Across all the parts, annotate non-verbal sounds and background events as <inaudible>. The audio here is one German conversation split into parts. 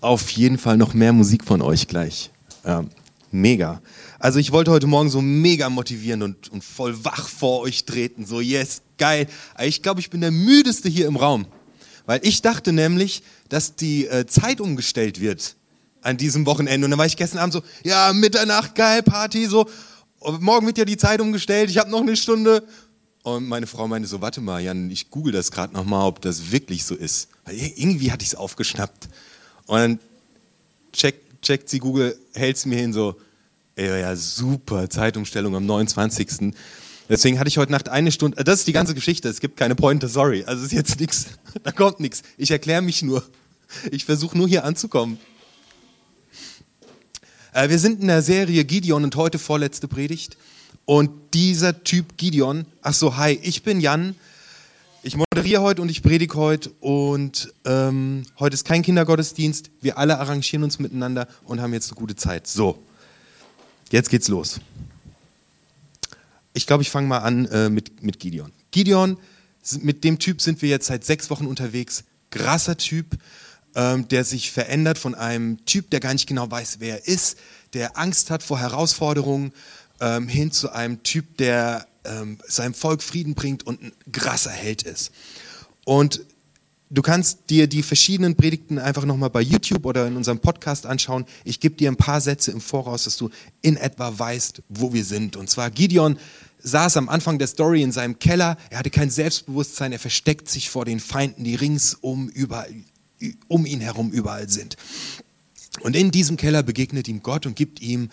auf jeden Fall noch mehr Musik von euch gleich. Ja, mega. Also ich wollte heute Morgen so mega motivieren und, und voll wach vor euch treten. So, yes, geil. Ich glaube, ich bin der müdeste hier im Raum. Weil ich dachte nämlich, dass die äh, Zeit umgestellt wird an diesem Wochenende. Und dann war ich gestern Abend so, ja, Mitternacht, geil, Party, so. Und morgen wird ja die Zeit umgestellt, ich habe noch eine Stunde. Und meine Frau meinte so, warte mal, Jan, ich google das gerade nochmal, ob das wirklich so ist. Weil irgendwie hatte ich es aufgeschnappt. Und dann checkt, checkt sie Google, hält es mir hin so, ey, ja, super, Zeitumstellung am 29. Deswegen hatte ich heute Nacht eine Stunde, das ist die ganze Geschichte, es gibt keine Pointe, sorry, also ist jetzt nichts, <laughs> da kommt nichts. Ich erkläre mich nur. Ich versuche nur hier anzukommen. Äh, wir sind in der Serie Gideon und heute vorletzte Predigt. Und dieser Typ Gideon, ach so, hi, ich bin Jan. Ich moderiere heute und ich predige heute und ähm, heute ist kein Kindergottesdienst. Wir alle arrangieren uns miteinander und haben jetzt eine gute Zeit. So, jetzt geht's los. Ich glaube, ich fange mal an äh, mit, mit Gideon. Gideon, mit dem Typ sind wir jetzt seit sechs Wochen unterwegs. Krasser Typ, ähm, der sich verändert von einem Typ, der gar nicht genau weiß, wer er ist, der Angst hat vor Herausforderungen, ähm, hin zu einem Typ, der ähm, seinem Volk Frieden bringt und ein krasser Held ist. Und du kannst dir die verschiedenen Predigten einfach nochmal bei YouTube oder in unserem Podcast anschauen. Ich gebe dir ein paar Sätze im Voraus, dass du in etwa weißt, wo wir sind. Und zwar Gideon saß am Anfang der Story in seinem Keller. Er hatte kein Selbstbewusstsein. Er versteckt sich vor den Feinden, die ringsum überall, um ihn herum überall sind. Und in diesem Keller begegnet ihm Gott und gibt ihm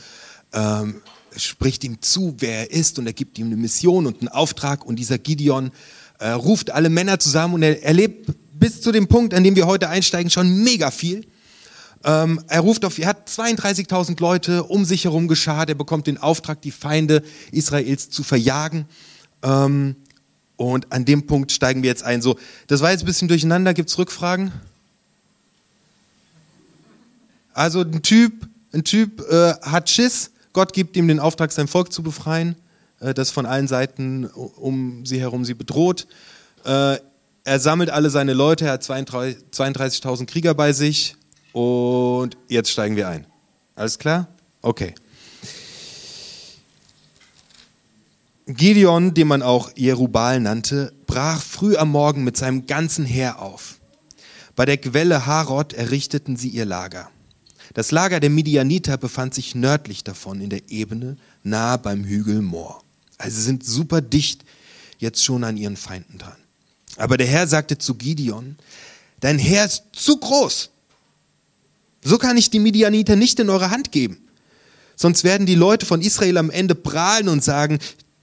ähm, spricht ihm zu, wer er ist und er gibt ihm eine Mission und einen Auftrag und dieser Gideon äh, ruft alle Männer zusammen und er erlebt bis zu dem Punkt, an dem wir heute einsteigen, schon mega viel. Ähm, er ruft auf, er hat 32.000 Leute um sich herum geschart, er bekommt den Auftrag, die Feinde Israels zu verjagen. Ähm, und an dem Punkt steigen wir jetzt ein. So, das war jetzt ein bisschen durcheinander. Gibt es Rückfragen? Also ein Typ, ein Typ äh, hat Schiss, Gott gibt ihm den Auftrag, sein Volk zu befreien, äh, das von allen Seiten um sie herum sie bedroht. Äh, er sammelt alle seine Leute, er hat 32.000 Krieger bei sich und jetzt steigen wir ein. Alles klar? Okay. Gideon, den man auch Jerubal nannte, brach früh am Morgen mit seinem ganzen Heer auf. Bei der Quelle Harod errichteten sie ihr Lager. Das Lager der Midianiter befand sich nördlich davon in der Ebene, nahe beim Hügel Moor. Also sind super dicht jetzt schon an ihren Feinden dran. Aber der Herr sagte zu Gideon, dein Herr ist zu groß. So kann ich die Midianiter nicht in eure Hand geben. Sonst werden die Leute von Israel am Ende prahlen und sagen,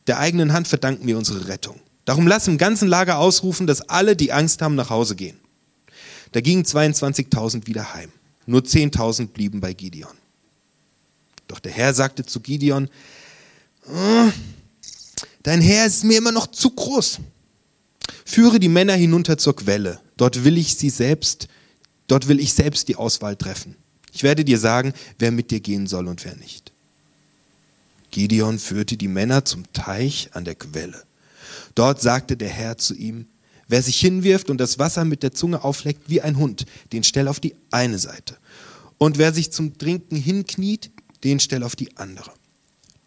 der eigenen Hand verdanken wir unsere Rettung. Darum lass im ganzen Lager ausrufen, dass alle, die Angst haben, nach Hause gehen. Da gingen 22.000 wieder heim. Nur 10.000 blieben bei Gideon. Doch der Herr sagte zu Gideon, oh, dein Herr ist mir immer noch zu groß. Führe die Männer hinunter zur Quelle. Dort will ich sie selbst, dort will ich selbst die Auswahl treffen. Ich werde dir sagen, wer mit dir gehen soll und wer nicht. Gideon führte die Männer zum Teich an der Quelle. Dort sagte der Herr zu ihm, Wer sich hinwirft und das Wasser mit der Zunge aufleckt wie ein Hund, den stell auf die eine Seite. Und wer sich zum Trinken hinkniet, den stell auf die andere.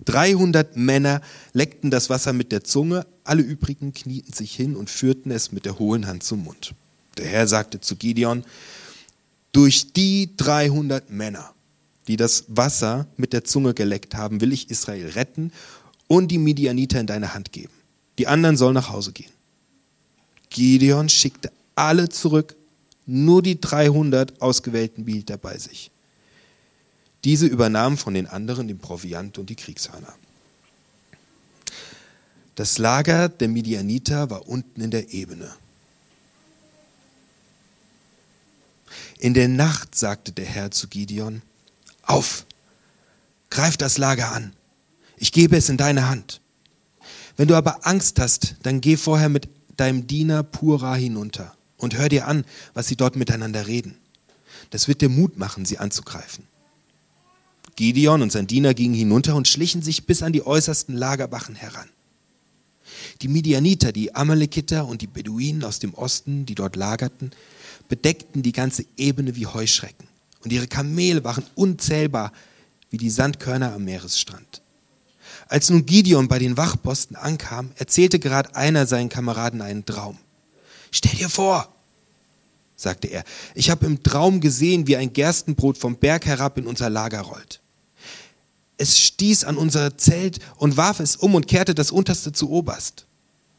300 Männer leckten das Wasser mit der Zunge, alle übrigen knieten sich hin und führten es mit der hohen Hand zum Mund. Der Herr sagte zu Gideon, durch die 300 Männer, die das Wasser mit der Zunge geleckt haben, will ich Israel retten und die Midianiter in deine Hand geben. Die anderen sollen nach Hause gehen. Gideon schickte alle zurück, nur die 300 ausgewählten behielt er bei sich. Diese übernahmen von den anderen den Proviant und die Kriegshörner. Das Lager der Midianiter war unten in der Ebene. In der Nacht sagte der Herr zu Gideon, auf, greif das Lager an, ich gebe es in deine Hand. Wenn du aber Angst hast, dann geh vorher mit deinem Diener Pura hinunter und hör dir an, was sie dort miteinander reden. Das wird dir Mut machen, sie anzugreifen. Gideon und sein Diener gingen hinunter und schlichen sich bis an die äußersten Lagerbachen heran. Die Midianiter, die Amalekiter und die Beduinen aus dem Osten, die dort lagerten, bedeckten die ganze Ebene wie Heuschrecken. und ihre Kamele waren unzählbar wie die Sandkörner am Meeresstrand. Als nun Gideon bei den Wachposten ankam, erzählte gerade einer seinen Kameraden einen Traum. Stell dir vor, sagte er, ich habe im Traum gesehen, wie ein Gerstenbrot vom Berg herab in unser Lager rollt. Es stieß an unser Zelt und warf es um und kehrte das unterste zu oberst.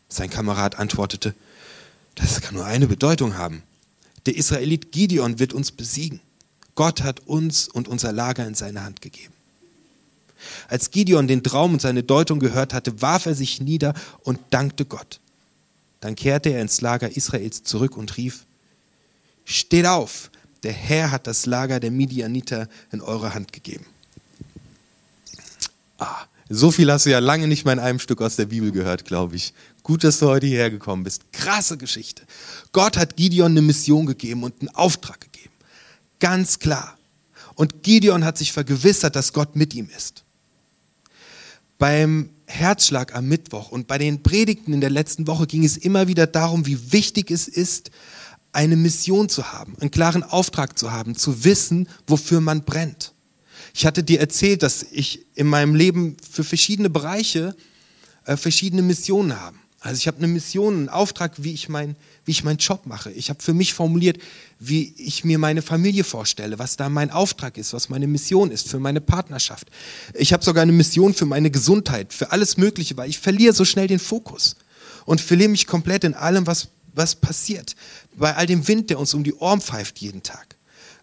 Sein Kamerad antwortete, das kann nur eine Bedeutung haben. Der Israelit Gideon wird uns besiegen. Gott hat uns und unser Lager in seine Hand gegeben. Als Gideon den Traum und seine Deutung gehört hatte, warf er sich nieder und dankte Gott. Dann kehrte er ins Lager Israels zurück und rief, Steht auf, der Herr hat das Lager der Midianiter in eure Hand gegeben. Ah, so viel hast du ja lange nicht mal in einem Stück aus der Bibel gehört, glaube ich. Gut, dass du heute hierher gekommen bist. Krasse Geschichte. Gott hat Gideon eine Mission gegeben und einen Auftrag gegeben. Ganz klar. Und Gideon hat sich vergewissert, dass Gott mit ihm ist. Beim Herzschlag am Mittwoch und bei den Predigten in der letzten Woche ging es immer wieder darum, wie wichtig es ist, eine Mission zu haben, einen klaren Auftrag zu haben, zu wissen, wofür man brennt. Ich hatte dir erzählt, dass ich in meinem Leben für verschiedene Bereiche äh, verschiedene Missionen habe. Also ich habe eine Mission, einen Auftrag, wie ich, mein, wie ich meinen Job mache. Ich habe für mich formuliert, wie ich mir meine Familie vorstelle, was da mein Auftrag ist, was meine Mission ist für meine Partnerschaft. Ich habe sogar eine Mission für meine Gesundheit, für alles Mögliche, weil ich verliere so schnell den Fokus und verliere mich komplett in allem, was, was passiert bei all dem Wind, der uns um die Ohren pfeift jeden Tag,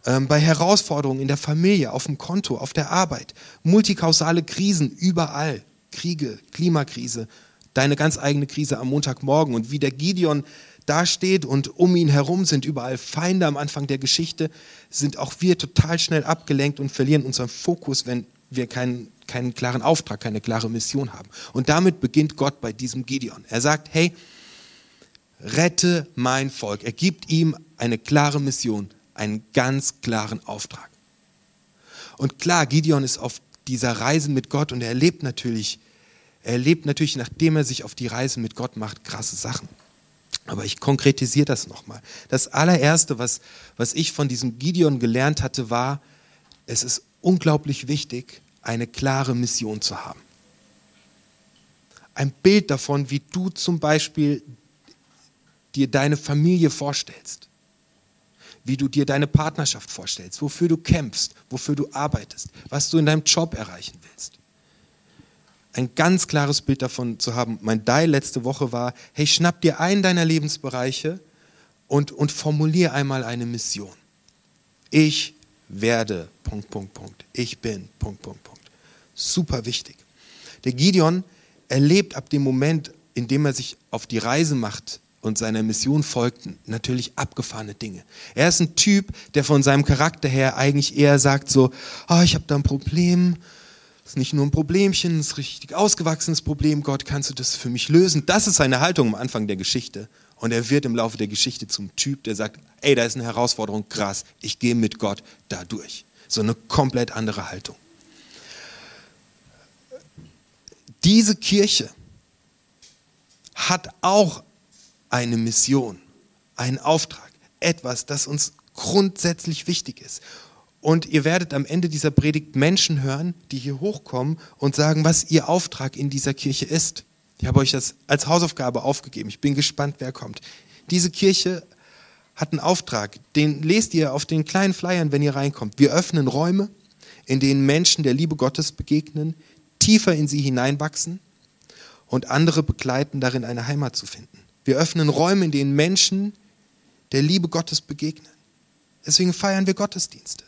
ähm, bei Herausforderungen in der Familie, auf dem Konto, auf der Arbeit, multikausale Krisen überall, Kriege, Klimakrise, deine ganz eigene Krise am Montagmorgen und wie der Gideon dasteht und um ihn herum sind überall Feinde am Anfang der Geschichte, sind auch wir total schnell abgelenkt und verlieren unseren Fokus, wenn wir keinen, keinen klaren Auftrag, keine klare Mission haben. Und damit beginnt Gott bei diesem Gideon. Er sagt, hey, rette mein Volk. Er gibt ihm eine klare Mission, einen ganz klaren Auftrag. Und klar, Gideon ist auf dieser Reise mit Gott und er erlebt natürlich, erlebt natürlich, nachdem er sich auf die Reise mit Gott macht, krasse Sachen. Aber ich konkretisiere das nochmal. Das allererste, was, was ich von diesem Gideon gelernt hatte, war, es ist unglaublich wichtig, eine klare Mission zu haben. Ein Bild davon, wie du zum Beispiel dir deine Familie vorstellst, wie du dir deine Partnerschaft vorstellst, wofür du kämpfst, wofür du arbeitest, was du in deinem Job erreichen willst. Ein ganz klares Bild davon zu haben. Mein Die letzte Woche war, hey, schnapp dir einen deiner Lebensbereiche und, und formulier einmal eine Mission. Ich werde, Punkt, Punkt, Punkt. Ich bin, Punkt, Punkt, Punkt. Super wichtig. Der Gideon erlebt ab dem Moment, in dem er sich auf die Reise macht und seiner Mission folgten natürlich abgefahrene Dinge. Er ist ein Typ, der von seinem Charakter her eigentlich eher sagt so, oh, ich habe da ein Problem, das ist nicht nur ein Problemchen, das ist ein richtig ausgewachsenes Problem, Gott, kannst du das für mich lösen? Das ist seine Haltung am Anfang der Geschichte. Und er wird im Laufe der Geschichte zum Typ, der sagt, ey, da ist eine Herausforderung, krass, ich gehe mit Gott da durch. So eine komplett andere Haltung. Diese Kirche hat auch eine Mission, einen Auftrag, etwas, das uns grundsätzlich wichtig ist. Und ihr werdet am Ende dieser Predigt Menschen hören, die hier hochkommen und sagen, was ihr Auftrag in dieser Kirche ist. Ich habe euch das als Hausaufgabe aufgegeben. Ich bin gespannt, wer kommt. Diese Kirche hat einen Auftrag, den lest ihr auf den kleinen Flyern, wenn ihr reinkommt. Wir öffnen Räume, in denen Menschen der Liebe Gottes begegnen, tiefer in sie hineinwachsen und andere begleiten darin, eine Heimat zu finden. Wir öffnen Räume, in denen Menschen der Liebe Gottes begegnen. Deswegen feiern wir Gottesdienste.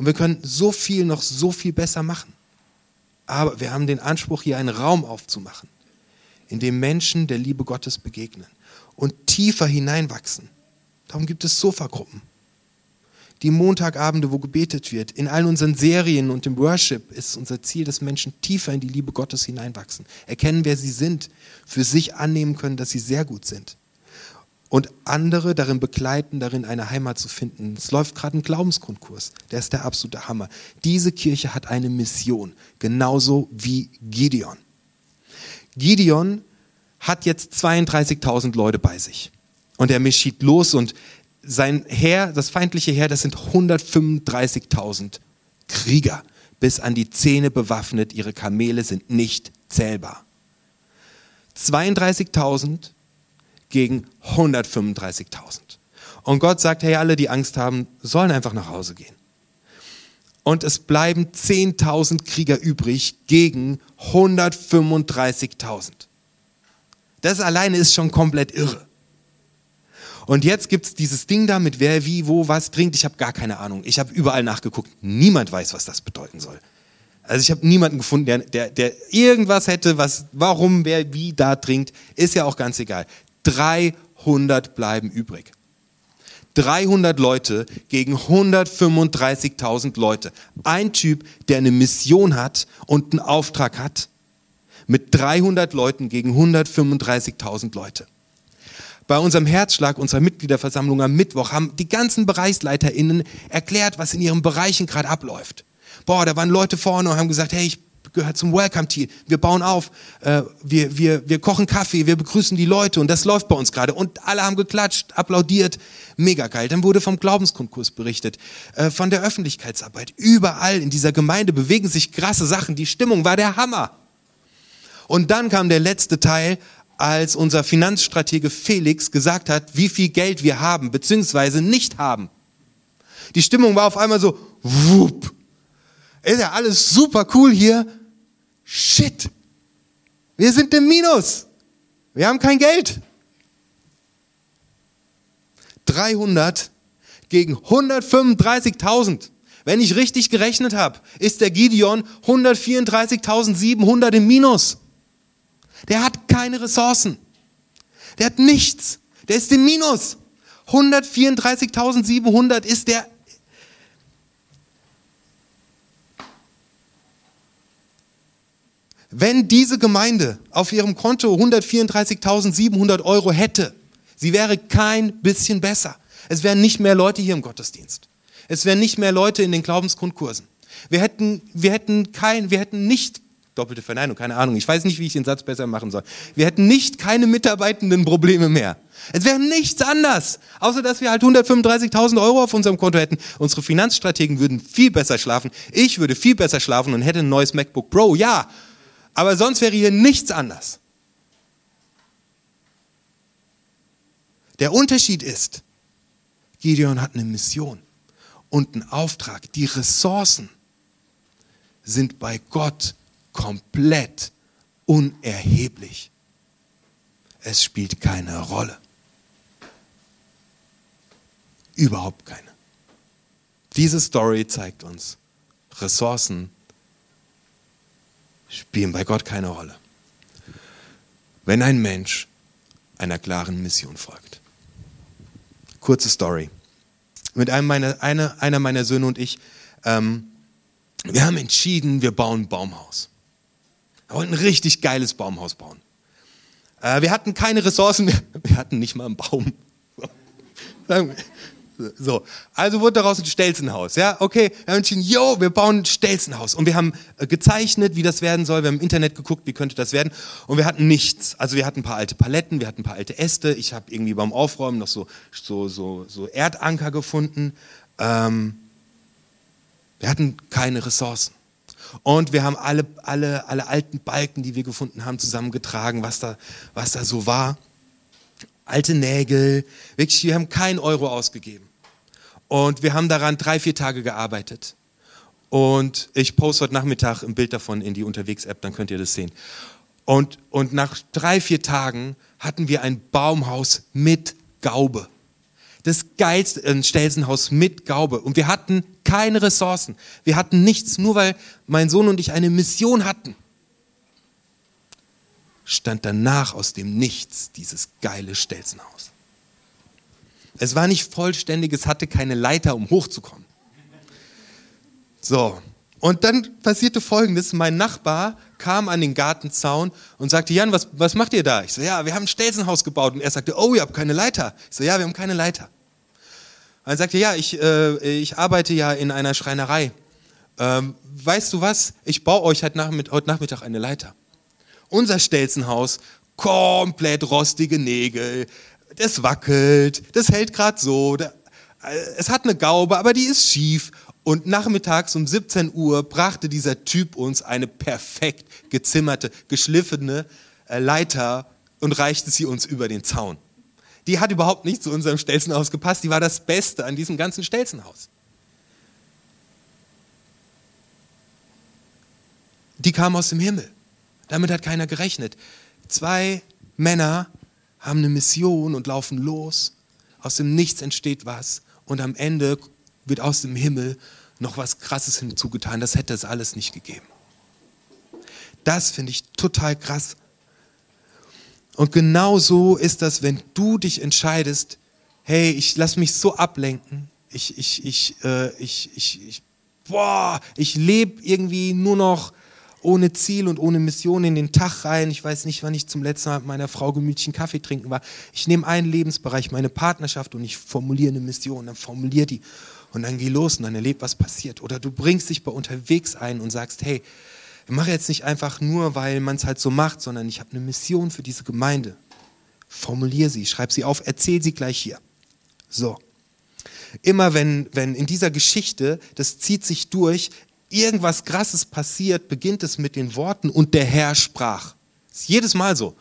Und wir können so viel noch so viel besser machen. Aber wir haben den Anspruch, hier einen Raum aufzumachen, in dem Menschen der Liebe Gottes begegnen und tiefer hineinwachsen. Darum gibt es Sofagruppen die Montagabende, wo gebetet wird. In all unseren Serien und im Worship ist unser Ziel, dass Menschen tiefer in die Liebe Gottes hineinwachsen, erkennen, wer sie sind, für sich annehmen können, dass sie sehr gut sind und andere darin begleiten, darin eine Heimat zu finden. Es läuft gerade ein Glaubensgrundkurs, der ist der absolute Hammer. Diese Kirche hat eine Mission, genauso wie Gideon. Gideon hat jetzt 32.000 Leute bei sich und er mischit los und sein Heer, das feindliche Heer, das sind 135.000 Krieger, bis an die Zähne bewaffnet, ihre Kamele sind nicht zählbar. 32.000 gegen 135.000. Und Gott sagt, hey, alle, die Angst haben, sollen einfach nach Hause gehen. Und es bleiben 10.000 Krieger übrig gegen 135.000. Das alleine ist schon komplett irre. Und jetzt gibt es dieses Ding da mit wer, wie, wo, was trinkt. Ich habe gar keine Ahnung. Ich habe überall nachgeguckt. Niemand weiß, was das bedeuten soll. Also ich habe niemanden gefunden, der, der, der irgendwas hätte, was, warum, wer, wie da trinkt. Ist ja auch ganz egal. 300 bleiben übrig. 300 Leute gegen 135.000 Leute. Ein Typ, der eine Mission hat und einen Auftrag hat, mit 300 Leuten gegen 135.000 Leute. Bei unserem Herzschlag, unserer Mitgliederversammlung am Mittwoch, haben die ganzen BereichsleiterInnen erklärt, was in ihren Bereichen gerade abläuft. Boah, da waren Leute vorne und haben gesagt, hey, ich gehört zum Welcome Team. Wir bauen auf, äh, wir, wir, wir kochen Kaffee, wir begrüßen die Leute und das läuft bei uns gerade. Und alle haben geklatscht, applaudiert. Mega geil. Dann wurde vom Glaubenskonkurs berichtet, äh, von der Öffentlichkeitsarbeit. Überall in dieser Gemeinde bewegen sich krasse Sachen. Die Stimmung war der Hammer. Und dann kam der letzte Teil, als unser Finanzstratege Felix gesagt hat, wie viel Geld wir haben, beziehungsweise nicht haben. Die Stimmung war auf einmal so, wupp. Ist ja alles super cool hier, Shit, wir sind im Minus. Wir haben kein Geld. 300 gegen 135.000. Wenn ich richtig gerechnet habe, ist der Gideon 134.700 im Minus. Der hat keine Ressourcen. Der hat nichts. Der ist im Minus. 134.700 ist der Wenn diese Gemeinde auf ihrem Konto 134.700 Euro hätte, sie wäre kein bisschen besser. Es wären nicht mehr Leute hier im Gottesdienst. Es wären nicht mehr Leute in den Glaubensgrundkursen. Wir hätten, wir hätten kein, wir hätten nicht, doppelte Verneinung, keine Ahnung, ich weiß nicht, wie ich den Satz besser machen soll. Wir hätten nicht keine mitarbeitenden Probleme mehr. Es wäre nichts anders, außer dass wir halt 135.000 Euro auf unserem Konto hätten. Unsere Finanzstrategen würden viel besser schlafen. Ich würde viel besser schlafen und hätte ein neues MacBook Pro. Ja, aber sonst wäre hier nichts anders. Der Unterschied ist, Gideon hat eine Mission und einen Auftrag. Die Ressourcen sind bei Gott komplett unerheblich. Es spielt keine Rolle. Überhaupt keine. Diese Story zeigt uns, Ressourcen spielen bei Gott keine Rolle. Wenn ein Mensch einer klaren Mission folgt. Kurze Story. Mit einem meiner, einer, einer meiner Söhne und ich, ähm, wir haben entschieden, wir bauen ein Baumhaus. Wir wollten ein richtig geiles Baumhaus bauen. Äh, wir hatten keine Ressourcen, wir, <laughs> wir hatten nicht mal einen Baum. <laughs> So, also wurde daraus ein Stelzenhaus. Ja, okay, wir haben entschieden, yo, wir bauen ein Stelzenhaus. Und wir haben äh, gezeichnet, wie das werden soll. Wir haben im Internet geguckt, wie könnte das werden. Und wir hatten nichts. Also wir hatten ein paar alte Paletten, wir hatten ein paar alte Äste. Ich habe irgendwie beim Aufräumen noch so, so, so, so Erdanker gefunden. Ähm, wir hatten keine Ressourcen. Und wir haben alle, alle, alle alten Balken, die wir gefunden haben, zusammengetragen, was da, was da so war. Alte Nägel. Wirklich, wir haben keinen Euro ausgegeben. Und wir haben daran drei, vier Tage gearbeitet. Und ich poste heute Nachmittag ein Bild davon in die Unterwegs-App, dann könnt ihr das sehen. Und, und nach drei, vier Tagen hatten wir ein Baumhaus mit Gaube. Das geilste, ein Stelzenhaus mit Gaube. Und wir hatten keine Ressourcen. Wir hatten nichts, nur weil mein Sohn und ich eine Mission hatten. Stand danach aus dem Nichts dieses geile Stelzenhaus. Es war nicht vollständig, es hatte keine Leiter, um hochzukommen. So, und dann passierte Folgendes. Mein Nachbar kam an den Gartenzaun und sagte, Jan, was, was macht ihr da? Ich so, ja, wir haben ein Stelzenhaus gebaut. Und er sagte, oh, ihr habt keine Leiter. Ich so, ja, wir haben keine Leiter. Er sagte, ja, ich, äh, ich arbeite ja in einer Schreinerei. Ähm, weißt du was? Ich baue euch heute Nachmittag, heute Nachmittag eine Leiter. Unser Stelzenhaus, komplett rostige Nägel, das wackelt, das hält gerade so, da, äh, es hat eine Gaube, aber die ist schief. Und nachmittags um 17 Uhr brachte dieser Typ uns eine perfekt gezimmerte, geschliffene äh, Leiter und reichte sie uns über den Zaun. Die hat überhaupt nicht zu unserem Stelzenhaus gepasst, die war das Beste an diesem ganzen Stelzenhaus. Die kam aus dem Himmel. Damit hat keiner gerechnet. Zwei Männer haben eine Mission und laufen los. Aus dem Nichts entsteht was und am Ende wird aus dem Himmel noch was Krasses hinzugetan. Das hätte es alles nicht gegeben. Das finde ich total krass. Und genau so ist das, wenn du dich entscheidest, hey, ich lasse mich so ablenken, ich, ich, ich, äh, ich, ich, ich, boah, ich lebe irgendwie nur noch ohne Ziel und ohne Mission in den Tag rein. Ich weiß nicht, wann ich zum letzten Mal mit meiner Frau gemütlich einen Kaffee trinken war. Ich nehme einen Lebensbereich, meine Partnerschaft und ich formuliere eine Mission, dann formuliere die und dann geh los und dann erleb, was passiert. Oder du bringst dich bei unterwegs ein und sagst, hey, ich mache jetzt nicht einfach nur, weil man es halt so macht, sondern ich habe eine Mission für diese Gemeinde. Formulier sie, schreib sie auf, erzähl sie gleich hier. So. Immer wenn, wenn in dieser Geschichte, das zieht sich durch, irgendwas Krasses passiert, beginnt es mit den Worten und der Herr sprach. Ist jedes Mal so.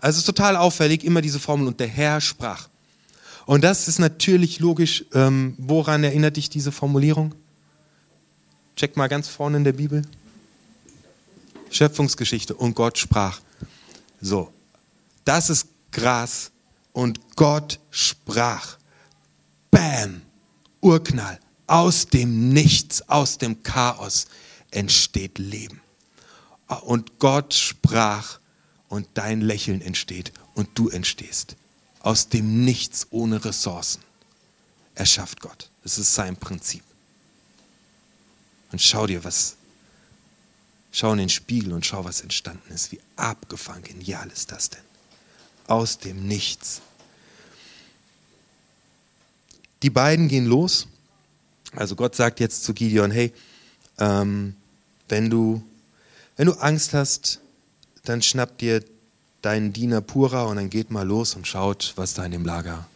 Also es ist total auffällig, immer diese Formel und der Herr sprach. Und das ist natürlich logisch. Ähm, woran erinnert dich diese Formulierung? Check mal ganz vorne in der Bibel. Schöpfungsgeschichte und Gott sprach. So, das ist Gras und Gott sprach. Bam, Urknall. Aus dem Nichts, aus dem Chaos entsteht Leben. Und Gott sprach und dein Lächeln entsteht und du entstehst. Aus dem Nichts ohne Ressourcen erschafft Gott. Das ist sein Prinzip. Und schau dir, was, schau in den Spiegel und schau, was entstanden ist. Wie abgefangen genial ist das denn? Aus dem Nichts. Die beiden gehen los also Gott sagt jetzt zu Gideon, hey, ähm, wenn, du, wenn du Angst hast, dann schnapp dir deinen Diener Pura und dann geht mal los und schaut, was da in dem Lager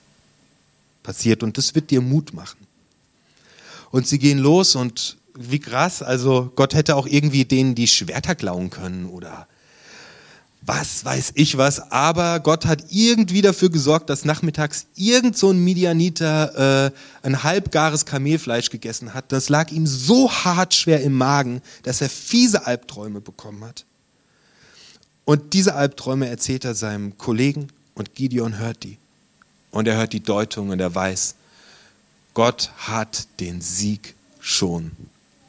passiert. Und das wird dir Mut machen. Und sie gehen los und wie krass, also Gott hätte auch irgendwie denen die Schwerter klauen können oder was weiß ich was, aber Gott hat irgendwie dafür gesorgt, dass nachmittags irgend so ein Midianiter äh, ein halbgares Kamelfleisch gegessen hat. Das lag ihm so hart schwer im Magen, dass er fiese Albträume bekommen hat. Und diese Albträume erzählt er seinem Kollegen und Gideon hört die. Und er hört die Deutung und er weiß, Gott hat den Sieg schon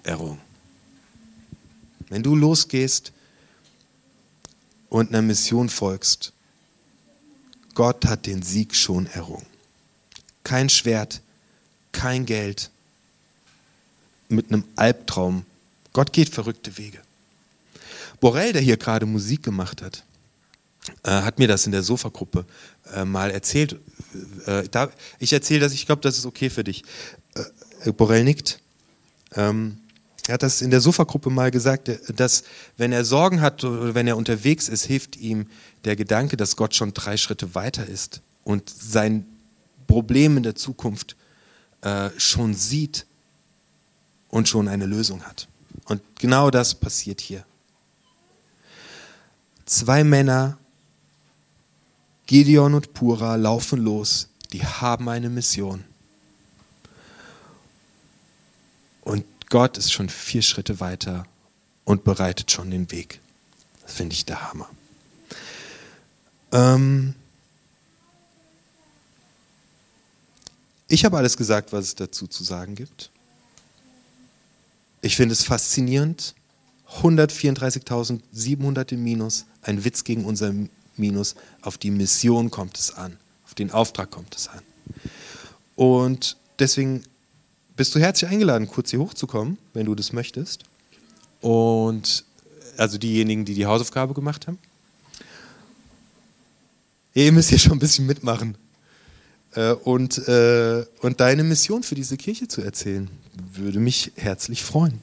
errungen. Wenn du losgehst, und einer Mission folgst, Gott hat den Sieg schon errungen. Kein Schwert, kein Geld, mit einem Albtraum. Gott geht verrückte Wege. Borrell, der hier gerade Musik gemacht hat, äh, hat mir das in der Sofagruppe äh, mal erzählt. Äh, da, ich erzähle das, ich glaube, das ist okay für dich. Äh, Borrell nickt. Ähm, er hat das in der Sofagruppe mal gesagt, dass wenn er Sorgen hat oder wenn er unterwegs ist, hilft ihm der Gedanke, dass Gott schon drei Schritte weiter ist und sein Problem in der Zukunft äh, schon sieht und schon eine Lösung hat. Und genau das passiert hier. Zwei Männer, Gideon und Pura, laufen los. Die haben eine Mission. Und Gott ist schon vier Schritte weiter und bereitet schon den Weg. Das finde ich der Hammer. Ähm ich habe alles gesagt, was es dazu zu sagen gibt. Ich finde es faszinierend. 134.700 im Minus, ein Witz gegen unser Minus. Auf die Mission kommt es an, auf den Auftrag kommt es an. Und deswegen bist du herzlich eingeladen, kurz hier hochzukommen, wenn du das möchtest. Und also diejenigen, die die Hausaufgabe gemacht haben. Ihr müsst hier schon ein bisschen mitmachen. Äh, und, äh, und deine Mission für diese Kirche zu erzählen, würde mich herzlich freuen.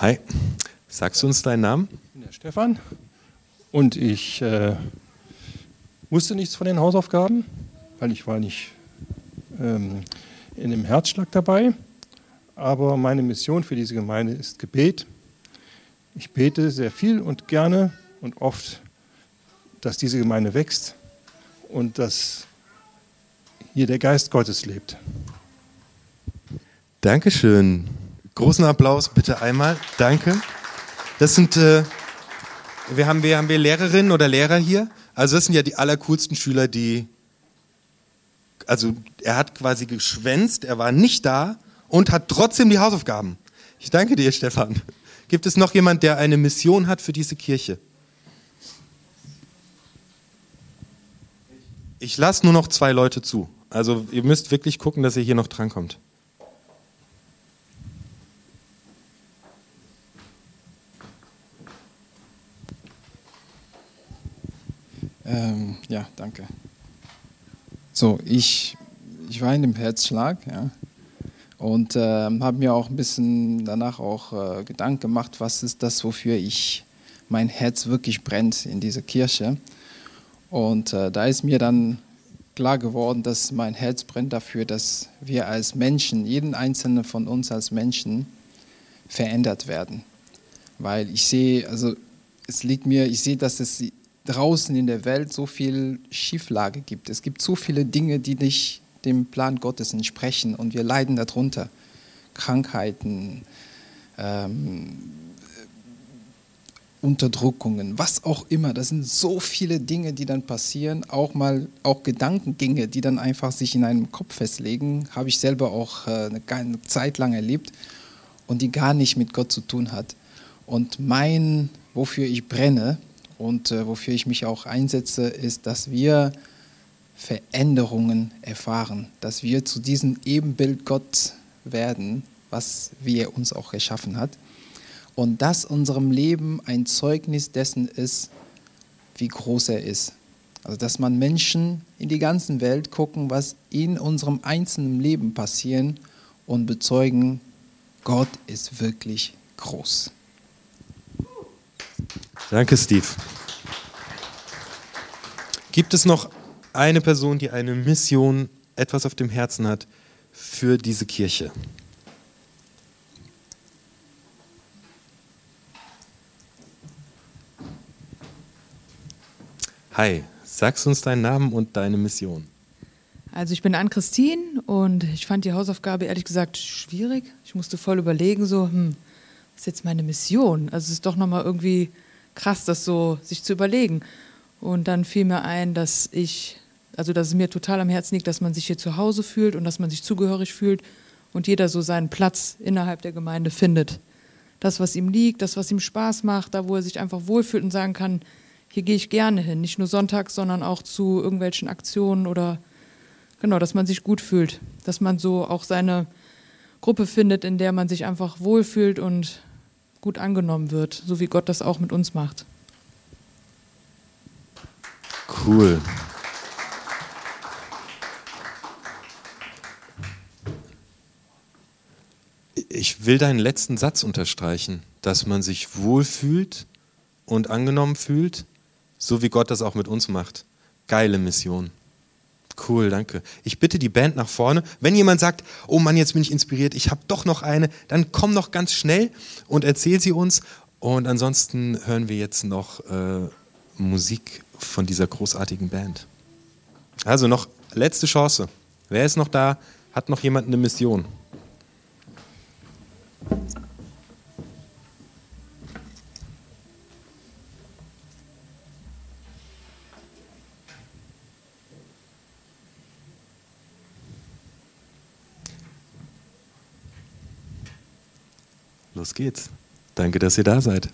Hi, sagst du uns deinen Namen? Ich bin der Stefan und ich äh, wusste nichts von den Hausaufgaben, weil ich war nicht ähm, in dem Herzschlag dabei. Aber meine Mission für diese Gemeinde ist Gebet. Ich bete sehr viel und gerne und oft, dass diese Gemeinde wächst und dass hier der Geist Gottes lebt. Dankeschön. Großen Applaus bitte einmal. Danke. Das sind, äh, wir haben, wir haben wir Lehrerinnen oder Lehrer hier. Also das sind ja die allercoolsten Schüler, die, also er hat quasi geschwänzt, er war nicht da und hat trotzdem die Hausaufgaben. Ich danke dir, Stefan. Gibt es noch jemand, der eine Mission hat für diese Kirche? Ich lasse nur noch zwei Leute zu. Also ihr müsst wirklich gucken, dass ihr hier noch drankommt. Ähm, ja, danke. So, ich, ich war in dem Herzschlag, ja, und äh, habe mir auch ein bisschen danach auch äh, Gedanken gemacht, was ist das, wofür ich mein Herz wirklich brennt in dieser Kirche. Und äh, da ist mir dann klar geworden, dass mein Herz brennt dafür, dass wir als Menschen, jeden einzelnen von uns als Menschen, verändert werden. Weil ich sehe, also es liegt mir, ich sehe, dass es draußen in der Welt so viel Schieflage gibt. Es gibt so viele Dinge, die nicht dem Plan Gottes entsprechen und wir leiden darunter. Krankheiten, ähm, Unterdrückungen, was auch immer. Das sind so viele Dinge, die dann passieren. Auch mal auch Gedankengänge, die dann einfach sich in einem Kopf festlegen. Habe ich selber auch äh, eine Zeit lang erlebt und die gar nicht mit Gott zu tun hat. Und mein, wofür ich brenne und äh, wofür ich mich auch einsetze, ist, dass wir Veränderungen erfahren, dass wir zu diesem Ebenbild Gott werden, was wir uns auch geschaffen hat. Und dass unserem Leben ein Zeugnis dessen ist, wie groß er ist. Also dass man Menschen in die ganze Welt gucken, was in unserem einzelnen Leben passieren und bezeugen, Gott ist wirklich groß. Danke, Steve. Gibt es noch eine Person, die eine Mission, etwas auf dem Herzen hat für diese Kirche. Hi, sagst uns deinen Namen und deine Mission. Also ich bin Ann-Christine und ich fand die Hausaufgabe ehrlich gesagt schwierig. Ich musste voll überlegen, so, hm, was ist jetzt meine Mission? Also es ist doch nochmal irgendwie krass, das so sich zu überlegen. Und dann fiel mir ein, dass ich, also dass es mir total am Herzen liegt, dass man sich hier zu Hause fühlt und dass man sich zugehörig fühlt und jeder so seinen Platz innerhalb der Gemeinde findet. Das, was ihm liegt, das, was ihm Spaß macht, da, wo er sich einfach wohlfühlt und sagen kann, hier gehe ich gerne hin. Nicht nur sonntags, sondern auch zu irgendwelchen Aktionen oder genau, dass man sich gut fühlt. Dass man so auch seine Gruppe findet, in der man sich einfach wohlfühlt und gut angenommen wird, so wie Gott das auch mit uns macht. Cool. Ich will deinen letzten Satz unterstreichen, dass man sich wohlfühlt und angenommen fühlt, so wie Gott das auch mit uns macht. Geile Mission. Cool, danke. Ich bitte die Band nach vorne. Wenn jemand sagt, oh Mann, jetzt bin ich inspiriert, ich habe doch noch eine, dann komm noch ganz schnell und erzähl sie uns. Und ansonsten hören wir jetzt noch äh, Musik von dieser großartigen Band. Also noch letzte Chance. Wer ist noch da? Hat noch jemand eine Mission? los geht's. Danke, dass ihr da seid.